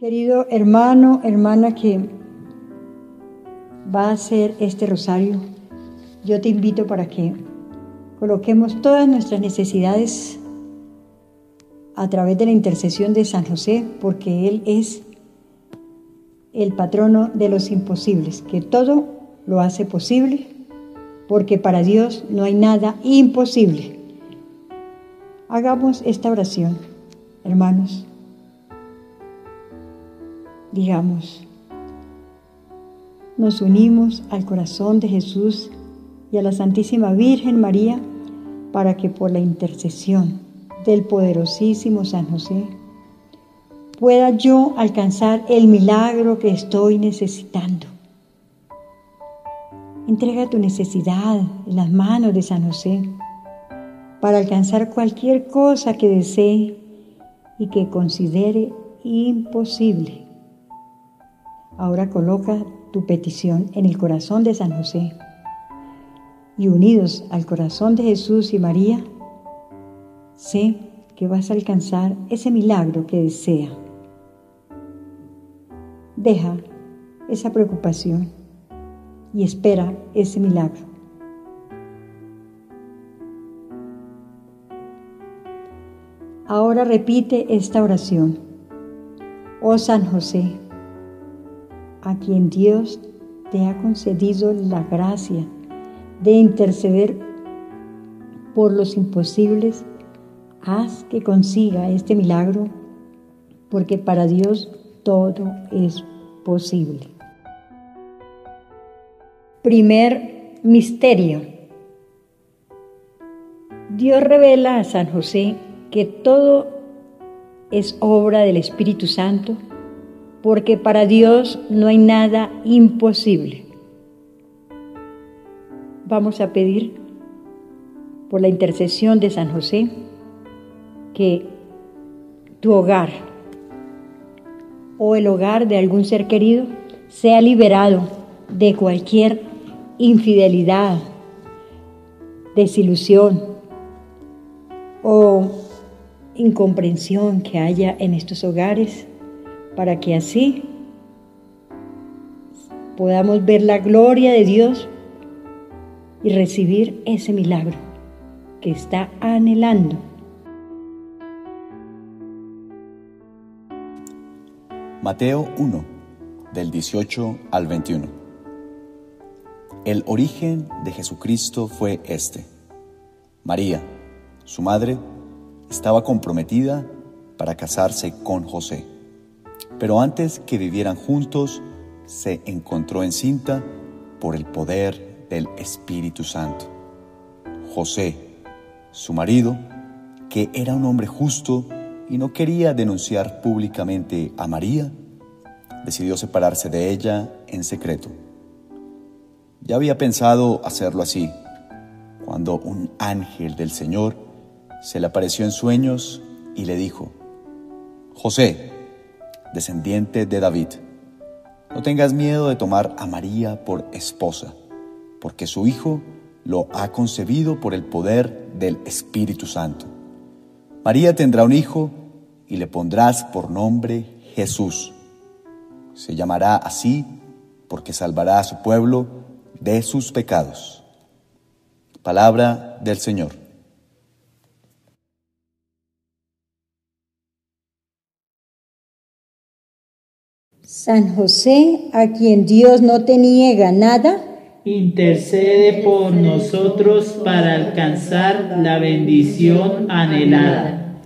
Querido hermano, hermana que va a hacer este rosario, yo te invito para que coloquemos todas nuestras necesidades a través de la intercesión de San José, porque Él es el patrono de los imposibles, que todo lo hace posible, porque para Dios no hay nada imposible. Hagamos esta oración, hermanos. Digamos, nos unimos al corazón de Jesús y a la Santísima Virgen María para que por la intercesión del poderosísimo San José pueda yo alcanzar el milagro que estoy necesitando. Entrega tu necesidad en las manos de San José para alcanzar cualquier cosa que desee y que considere imposible. Ahora coloca tu petición en el corazón de San José y unidos al corazón de Jesús y María, sé que vas a alcanzar ese milagro que desea. Deja esa preocupación y espera ese milagro. Ahora repite esta oración. Oh San José, a quien Dios te ha concedido la gracia de interceder por los imposibles, haz que consiga este milagro, porque para Dios todo es posible. Primer misterio. Dios revela a San José que todo es obra del Espíritu Santo, porque para Dios no hay nada imposible. Vamos a pedir por la intercesión de San José que tu hogar o el hogar de algún ser querido sea liberado de cualquier infidelidad, desilusión o incomprensión que haya en estos hogares, para que así podamos ver la gloria de Dios y recibir ese milagro que está anhelando. Mateo 1, del 18 al 21. El origen de Jesucristo fue este. María, su madre, estaba comprometida para casarse con José. Pero antes que vivieran juntos, se encontró encinta por el poder del Espíritu Santo. José, su marido, que era un hombre justo y no quería denunciar públicamente a María, decidió separarse de ella en secreto. Ya había pensado hacerlo así, cuando un ángel del Señor se le apareció en sueños y le dijo, José, descendiente de David, no tengas miedo de tomar a María por esposa, porque su hijo lo ha concebido por el poder del Espíritu Santo. María tendrá un hijo y le pondrás por nombre Jesús. Se llamará así porque salvará a su pueblo de sus pecados. Palabra del Señor. San José, a quien Dios no te niega nada, intercede por nosotros para alcanzar la bendición anhelada.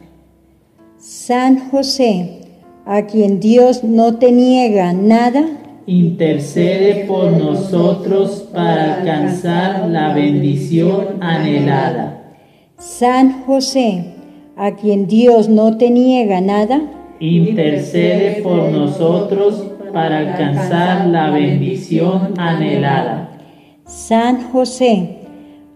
San José, a quien Dios no te niega nada, intercede por nosotros para alcanzar la bendición anhelada. San José, a quien Dios no te niega nada, intercede por nosotros para alcanzar la bendición anhelada. San José,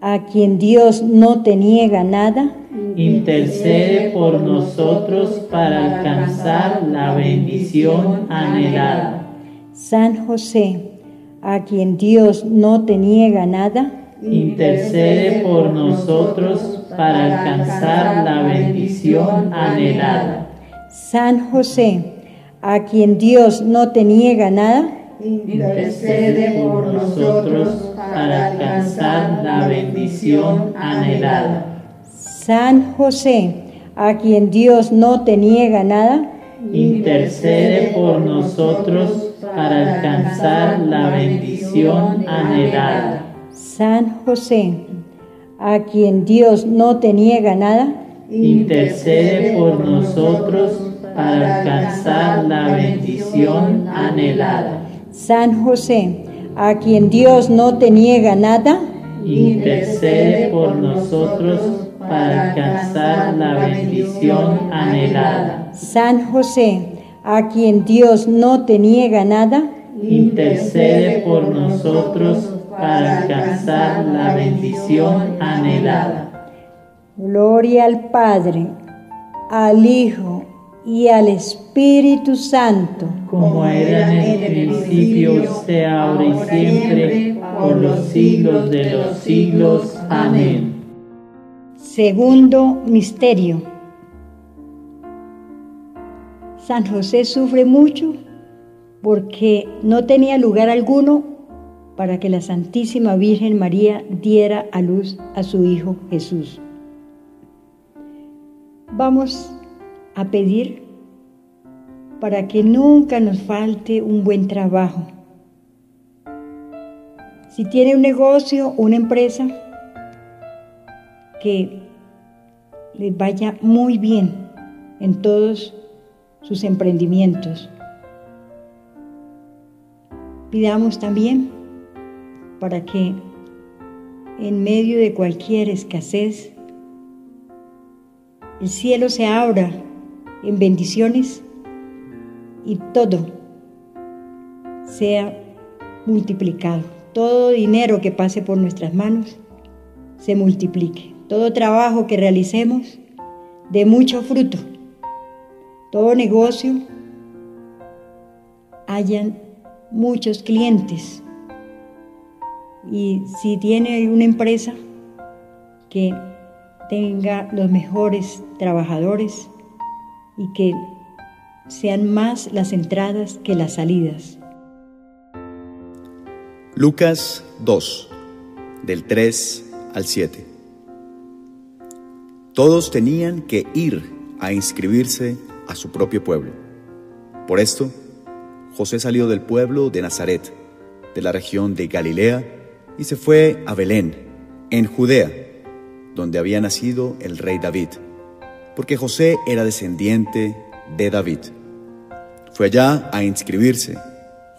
a quien Dios no te niega nada, intercede por nosotros para alcanzar la bendición anhelada. San José, a quien Dios no te niega nada, intercede por nosotros para alcanzar la bendición anhelada. San José, a quien Dios no te niega nada, intercede por nosotros para alcanzar la bendición anhelada. San José, a quien Dios no te niega nada, intercede por nosotros para alcanzar la bendición anhelada. San José, a quien Dios no te niega nada, intercede por nosotros para alcanzar la bendición anhelada. San José, a quien Dios no te niega nada, intercede por nosotros para alcanzar la bendición anhelada. San José, a quien Dios no te niega nada, intercede por nosotros para alcanzar la bendición anhelada. Gloria al Padre, al Hijo y al Espíritu Santo, como era en el principio, sea ahora y siempre, por los siglos de los siglos. Amén. Segundo misterio. San José sufre mucho porque no tenía lugar alguno para que la Santísima Virgen María diera a luz a su Hijo Jesús. Vamos a pedir para que nunca nos falte un buen trabajo. Si tiene un negocio, una empresa, que les vaya muy bien en todos sus emprendimientos. Pidamos también para que en medio de cualquier escasez el cielo se abra en bendiciones y todo sea multiplicado. Todo dinero que pase por nuestras manos se multiplique. Todo trabajo que realicemos de mucho fruto. Todo negocio hayan muchos clientes. Y si tiene una empresa que tenga los mejores trabajadores y que sean más las entradas que las salidas. Lucas 2, del 3 al 7. Todos tenían que ir a inscribirse a su propio pueblo. Por esto, José salió del pueblo de Nazaret, de la región de Galilea, y se fue a Belén, en Judea, donde había nacido el rey David, porque José era descendiente de David. Fue allá a inscribirse,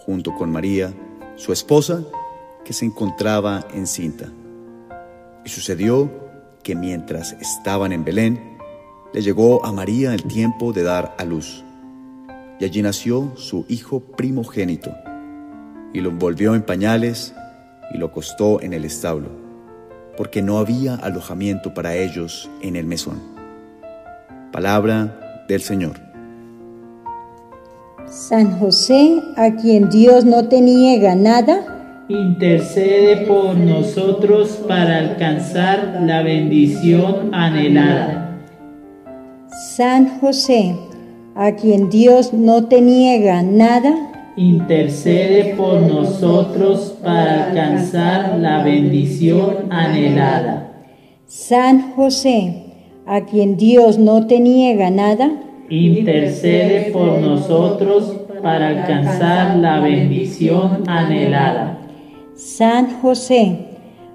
junto con María, su esposa, que se encontraba encinta. Y sucedió que mientras estaban en Belén, le llegó a María el tiempo de dar a luz. Y allí nació su hijo primogénito, y lo envolvió en pañales y lo acostó en el establo, porque no había alojamiento para ellos en el mesón. Palabra del Señor. San José, a quien Dios no te niega nada, intercede por nosotros para alcanzar la bendición anhelada. San José, a quien Dios no te niega nada, intercede por nosotros para alcanzar la bendición anhelada. San José, a quien Dios no te niega nada, intercede por nosotros para alcanzar la bendición anhelada. San José,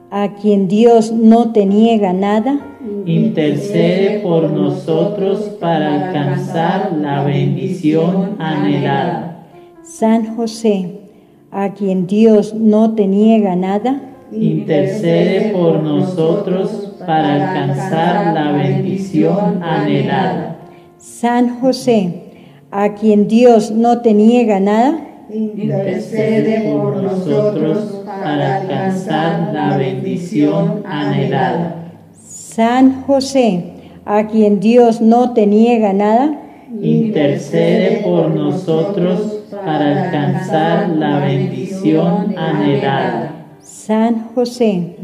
a quien Dios no te niega nada, intercede por nosotros para alcanzar la bendición anhelada. San José, a quien Dios no te niega nada, intercede por nosotros para alcanzar la bendición anhelada. San José, a quien Dios no te niega nada, intercede por nosotros para alcanzar la bendición anhelada. San José, a quien Dios no te niega nada, intercede por nosotros para alcanzar la bendición anhelada. San José,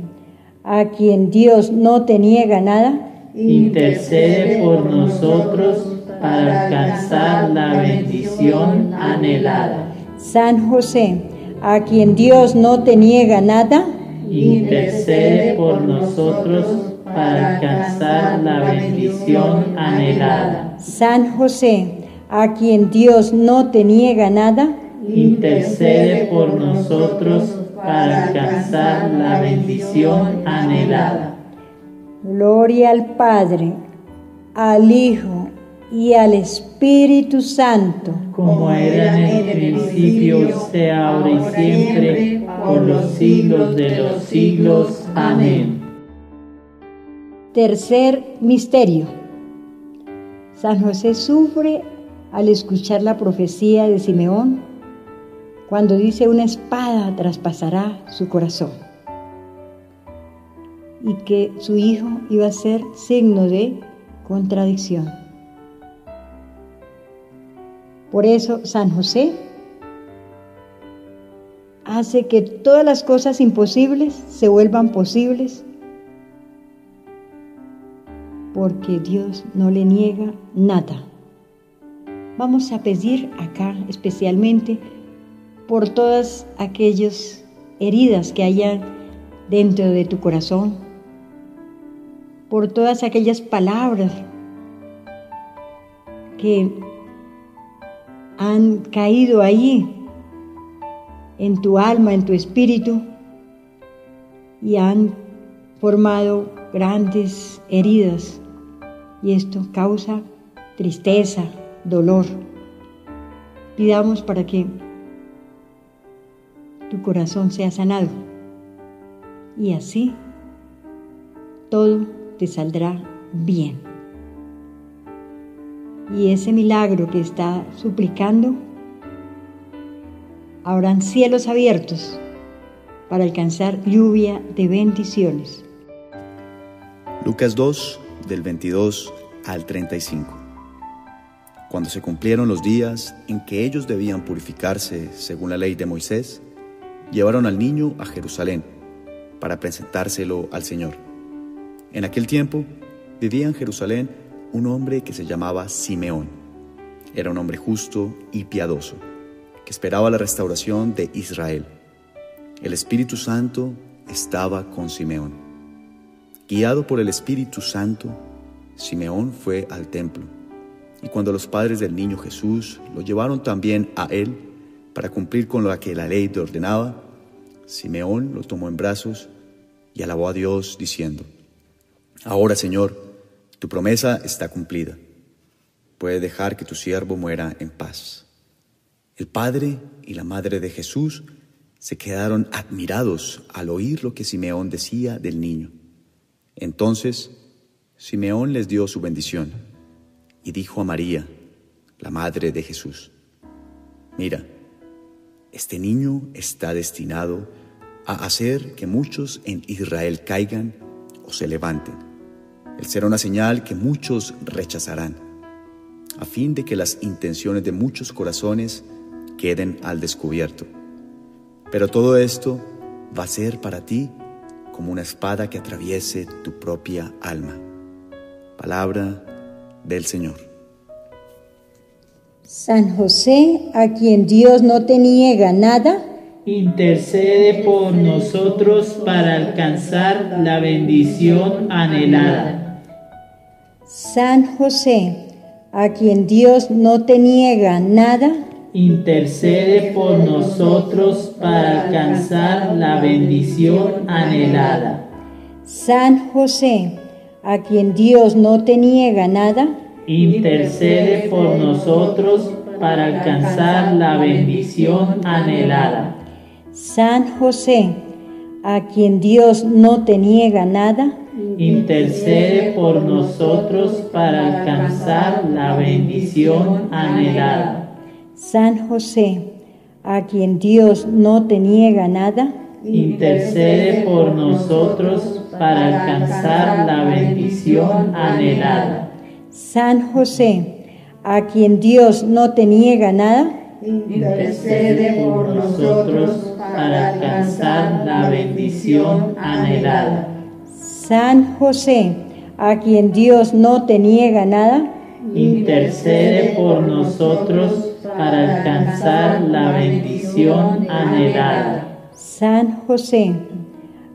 a quien Dios no te niega nada, intercede por nosotros para alcanzar la bendición anhelada. San José, a quien Dios no te niega nada, intercede por nosotros para alcanzar la bendición anhelada. San José, a quien Dios no te niega nada, intercede por nosotros para alcanzar la bendición anhelada. Gloria al Padre, al Hijo y al Espíritu Santo, como era en el principio, sea ahora y siempre, por los siglos de los siglos. Amén. Tercer misterio. San José sufre al escuchar la profecía de Simeón cuando dice una espada traspasará su corazón y que su hijo iba a ser signo de contradicción. Por eso San José hace que todas las cosas imposibles se vuelvan posibles porque Dios no le niega nada. Vamos a pedir acá especialmente por todas aquellas heridas que hayan dentro de tu corazón, por todas aquellas palabras que han caído ahí en tu alma, en tu espíritu y han formado grandes heridas. Y esto causa tristeza, dolor. Pidamos para que tu corazón sea sanado. Y así todo te saldrá bien. Y ese milagro que está suplicando, habrán cielos abiertos para alcanzar lluvia de bendiciones. Lucas 2, del 22 al 35. Cuando se cumplieron los días en que ellos debían purificarse según la ley de Moisés, llevaron al niño a Jerusalén para presentárselo al Señor. En aquel tiempo vivía en Jerusalén un hombre que se llamaba Simeón. Era un hombre justo y piadoso, que esperaba la restauración de Israel. El Espíritu Santo estaba con Simeón. Guiado por el Espíritu Santo, Simeón fue al templo, y cuando los padres del niño Jesús lo llevaron también a él, para cumplir con lo que la ley te ordenaba, Simeón lo tomó en brazos y alabó a Dios diciendo, Ahora Señor, tu promesa está cumplida. Puedes dejar que tu siervo muera en paz. El padre y la madre de Jesús se quedaron admirados al oír lo que Simeón decía del niño. Entonces Simeón les dio su bendición y dijo a María, la madre de Jesús, Mira, este niño está destinado a hacer que muchos en Israel caigan o se levanten. Él será una señal que muchos rechazarán, a fin de que las intenciones de muchos corazones queden al descubierto. Pero todo esto va a ser para ti como una espada que atraviese tu propia alma. Palabra del Señor. San José, a quien Dios no te niega nada, intercede por nosotros para alcanzar la bendición anhelada. San José, a quien Dios no te niega nada, intercede por nosotros para alcanzar la bendición anhelada. San José, a quien Dios no te niega nada, intercede por nosotros para alcanzar la bendición anhelada. San José, a quien Dios no te niega nada, intercede por nosotros para alcanzar la bendición anhelada. San José, a quien Dios no te niega nada, intercede por nosotros para alcanzar la bendición anhelada. San José, a quien Dios no te niega nada, intercede por nosotros para alcanzar la bendición anhelada. San José, a quien Dios no te niega nada, intercede por nosotros para alcanzar la bendición anhelada. San José,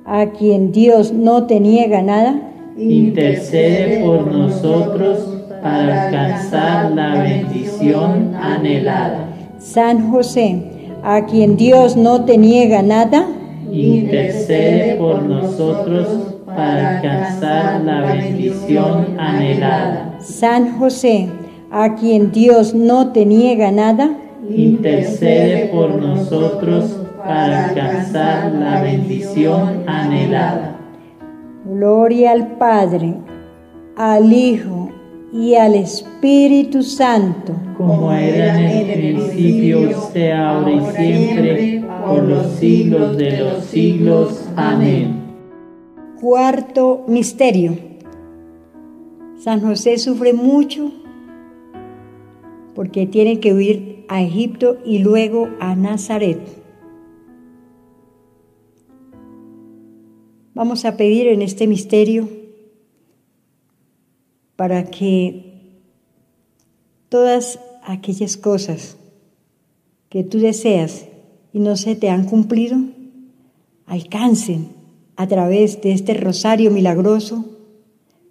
a quien Dios no te niega nada, intercede por nosotros para alcanzar la bendición anhelada. San José, a quien Dios no te niega nada, intercede por nosotros para alcanzar la bendición anhelada. San José, a quien Dios no te niega nada, intercede por nosotros para alcanzar la bendición anhelada. Gloria al Padre, al Hijo y al Espíritu Santo, como era en el principio, sea ahora y siempre, por los siglos de los siglos. Amén. Cuarto misterio. San José sufre mucho porque tiene que huir a Egipto y luego a Nazaret. Vamos a pedir en este misterio para que todas aquellas cosas que tú deseas y no se te han cumplido, alcancen a través de este rosario milagroso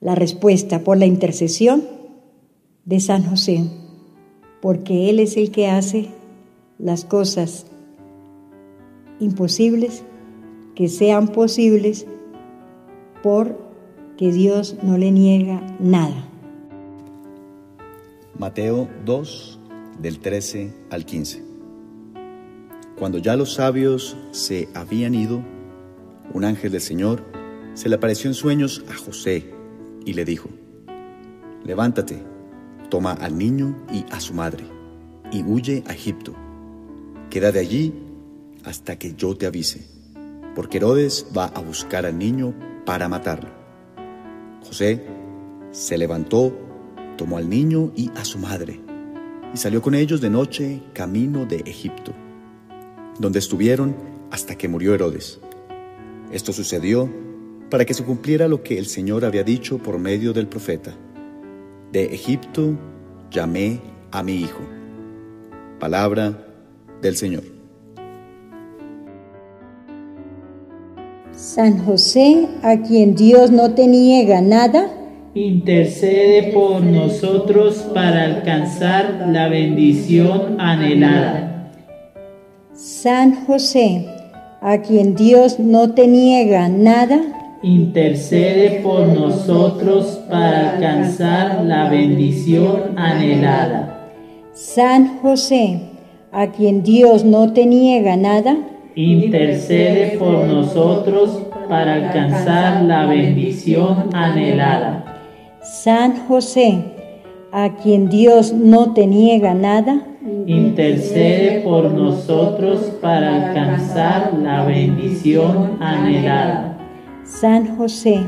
la respuesta por la intercesión de San José, porque Él es el que hace las cosas imposibles que sean posibles porque Dios no le niega nada. Mateo 2, del 13 al 15. Cuando ya los sabios se habían ido, un ángel del Señor se le apareció en sueños a José y le dijo, levántate, toma al niño y a su madre, y huye a Egipto. Quédate allí hasta que yo te avise, porque Herodes va a buscar al niño para matarlo. José se levantó, tomó al niño y a su madre, y salió con ellos de noche camino de Egipto, donde estuvieron hasta que murió Herodes. Esto sucedió para que se cumpliera lo que el Señor había dicho por medio del profeta. De Egipto llamé a mi hijo. Palabra del Señor. San José, a quien Dios no te niega nada, intercede por nosotros para alcanzar la bendición anhelada. San José, a quien Dios no te niega nada, intercede por nosotros para alcanzar la bendición anhelada. San José, a quien Dios no te niega nada, intercede por nosotros para alcanzar la bendición anhelada. San José, a quien Dios no te niega nada, intercede por nosotros para alcanzar la bendición anhelada. San José,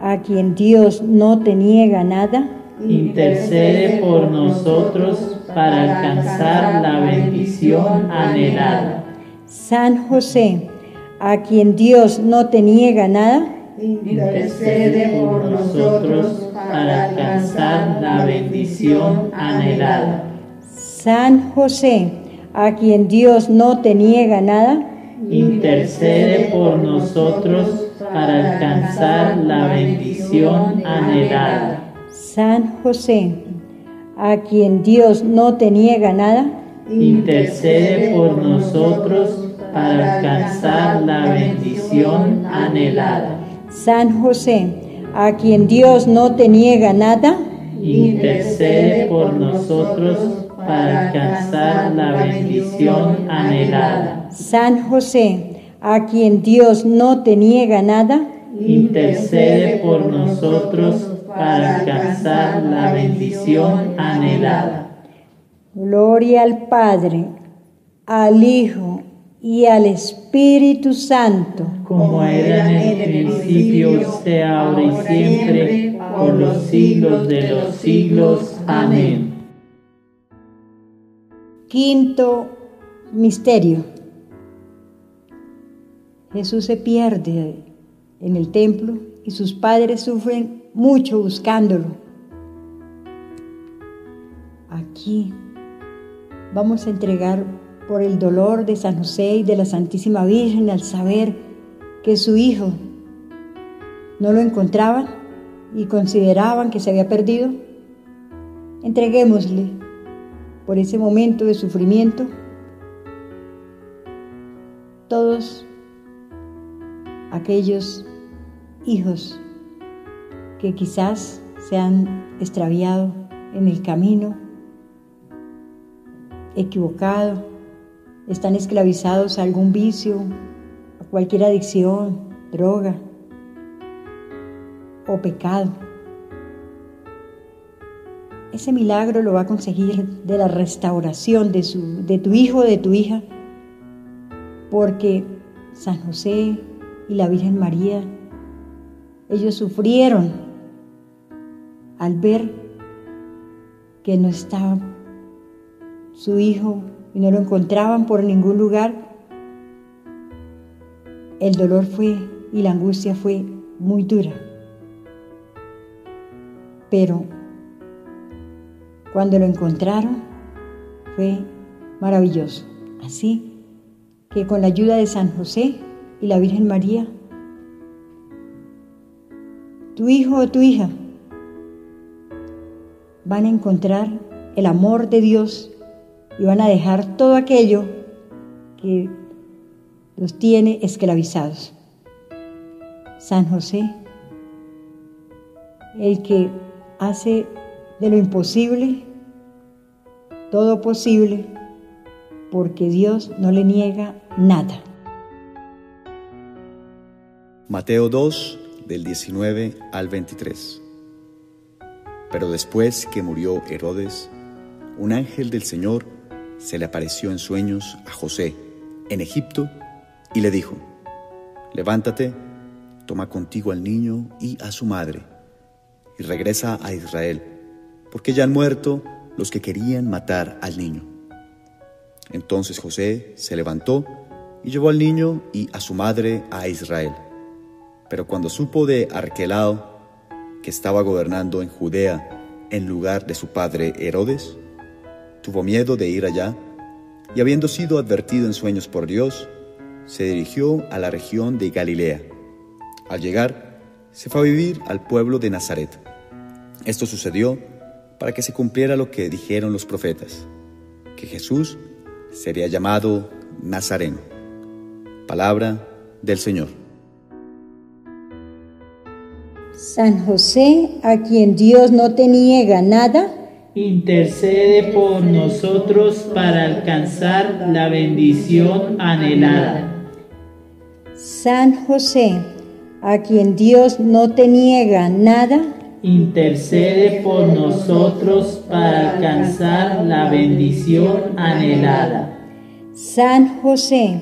a quien Dios no te niega nada, intercede por nosotros para alcanzar la bendición anhelada. San José, a quien Dios no te niega nada, intercede por nosotros para alcanzar la bendición anhelada. San José, a quien Dios no te niega nada, intercede por nosotros para alcanzar la bendición anhelada. San José, a quien Dios no te niega nada, intercede por nosotros para alcanzar la bendición anhelada. San José, a quien Dios no te niega nada, intercede por nosotros para alcanzar la bendición anhelada. San José, a quien Dios no te niega nada, intercede por nosotros para alcanzar la bendición anhelada. Gloria al Padre, al Hijo y al Espíritu Santo, como era en el principio, sea ahora y siempre, por los siglos de los siglos. Amén. Quinto misterio. Jesús se pierde en el templo y sus padres sufren mucho buscándolo. aquí vamos a entregar por el dolor de San José y de la Santísima Virgen al saber que su hijo no lo encontraban y consideraban que se había perdido. Entreguémosle por ese momento de sufrimiento todos aquellos hijos que quizás se han extraviado en el camino, equivocado, están esclavizados a algún vicio, a cualquier adicción, droga o pecado. Ese milagro lo va a conseguir de la restauración de, su, de tu hijo de tu hija, porque San José y la Virgen María, ellos sufrieron al ver que no estaba su hijo y no lo encontraban por ningún lugar. El dolor fue y la angustia fue muy dura. Pero cuando lo encontraron fue maravilloso. Así que con la ayuda de San José y la Virgen María, tu hijo o tu hija van a encontrar el amor de Dios y van a dejar todo aquello que los tiene esclavizados. San José, el que hace de lo imposible todo posible, porque Dios no le niega nada. Mateo 2, del 19 al 23. Pero después que murió Herodes, un ángel del Señor se le apareció en sueños a José en Egipto y le dijo, levántate, toma contigo al niño y a su madre y regresa a Israel, porque ya han muerto los que querían matar al niño. Entonces José se levantó y llevó al niño y a su madre a Israel. Pero cuando supo de Arquelao, que estaba gobernando en Judea en lugar de su padre Herodes, tuvo miedo de ir allá y habiendo sido advertido en sueños por Dios, se dirigió a la región de Galilea. Al llegar, se fue a vivir al pueblo de Nazaret. Esto sucedió para que se cumpliera lo que dijeron los profetas, que Jesús sería llamado Nazareno. Palabra del Señor. San José, a quien Dios no te niega nada, intercede por nosotros para alcanzar la bendición anhelada. San José, a quien Dios no te niega nada, intercede por nosotros para alcanzar la bendición anhelada. San José,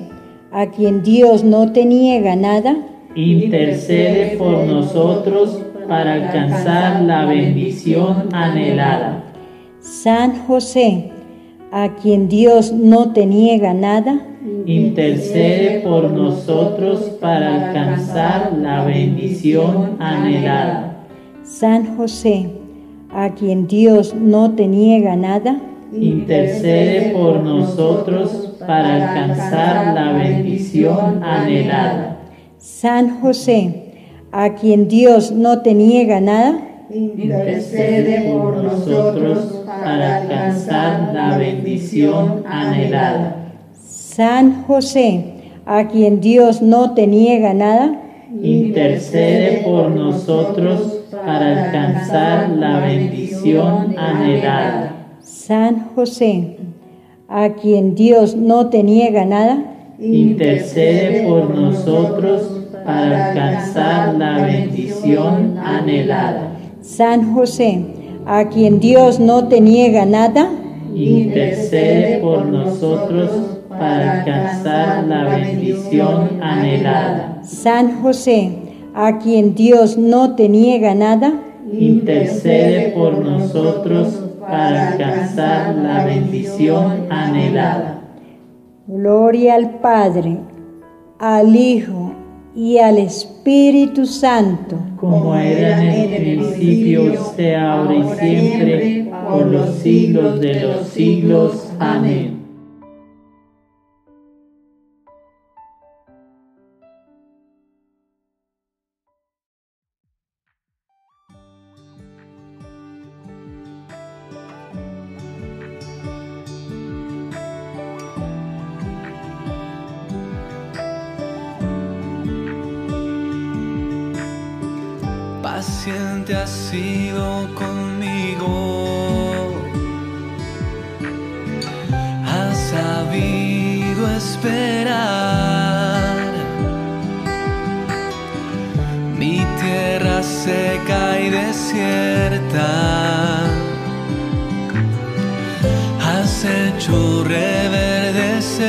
a quien Dios no te niega nada, intercede por nosotros para alcanzar la bendición anhelada. San José, a quien Dios no te niega nada, intercede por nosotros para alcanzar la bendición anhelada. San José, a quien Dios no te niega nada, intercede por nosotros para alcanzar la bendición anhelada. San José, a quien Dios no te niega nada, intercede por nosotros para alcanzar la bendición anhelada. San José, a quien Dios no te niega nada, intercede por nosotros para alcanzar la bendición anhelada. San José, a quien Dios no te niega nada, intercede por nosotros para alcanzar la bendición anhelada. San José, a quien Dios no te niega nada, intercede por nosotros para alcanzar la bendición anhelada. San José, a quien Dios no te niega nada, intercede por nosotros para alcanzar la bendición anhelada. Gloria al Padre, al Hijo y al Espíritu Santo, como era en el principio, sea ahora y siempre, por los siglos de los siglos. Amén. Seca y desierta. Has hecho reverdecer.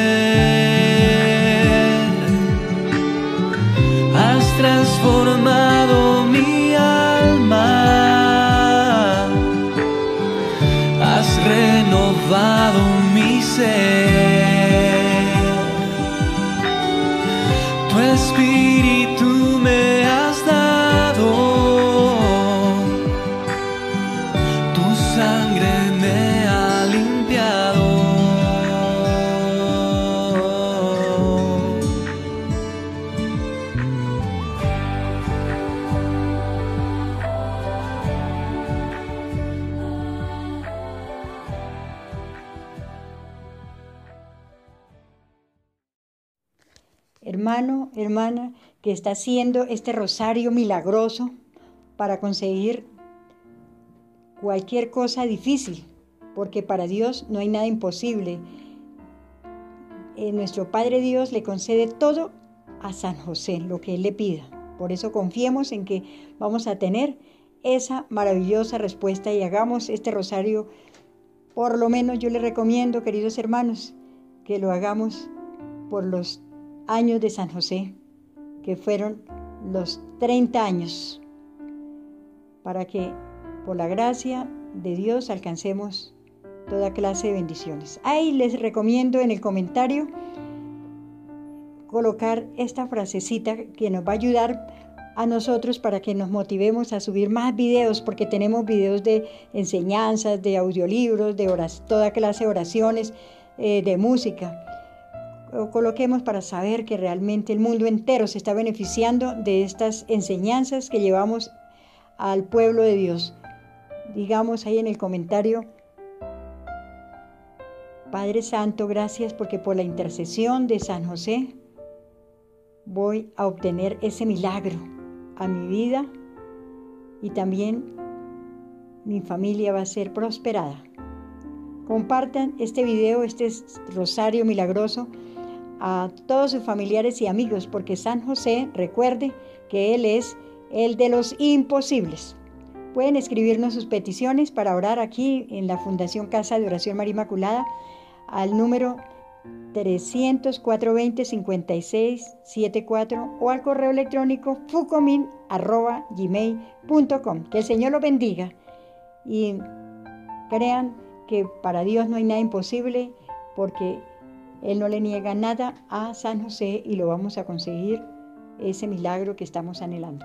Has transformado mi renovado mi ser. Hermano, hermana, que está haciendo este rosario milagroso para conseguir cualquier cosa difícil, porque para Dios no hay nada imposible. Eh, nuestro Padre Dios le concede todo a San José, lo que Él le pida. Por eso confiemos en que vamos a tener esa maravillosa respuesta y hagamos este rosario. Por lo menos yo le recomiendo, queridos hermanos, que lo hagamos por los años de San José, que fueron los 30 años, para que por la gracia de Dios alcancemos toda clase de bendiciones. Ahí les recomiendo en el comentario colocar esta frasecita que nos va a ayudar a nosotros para que nos motivemos a subir más videos, porque tenemos videos de enseñanzas, de audiolibros, de toda clase de oraciones, eh, de música coloquemos para saber que realmente el mundo entero se está beneficiando de estas enseñanzas que llevamos al pueblo de Dios. Digamos ahí en el comentario, Padre Santo, gracias porque por la intercesión de San José voy a obtener ese milagro a mi vida y también mi familia va a ser prosperada. Compartan este video, este rosario milagroso a todos sus familiares y amigos, porque San José, recuerde que Él es el de los imposibles. Pueden escribirnos sus peticiones para orar aquí en la Fundación Casa de Oración María Inmaculada al número 300-420-5674 o al correo electrónico fucomin.gmail.com. Que el Señor lo bendiga y crean que para Dios no hay nada imposible porque él no le niega nada a San José y lo vamos a conseguir ese milagro que estamos anhelando.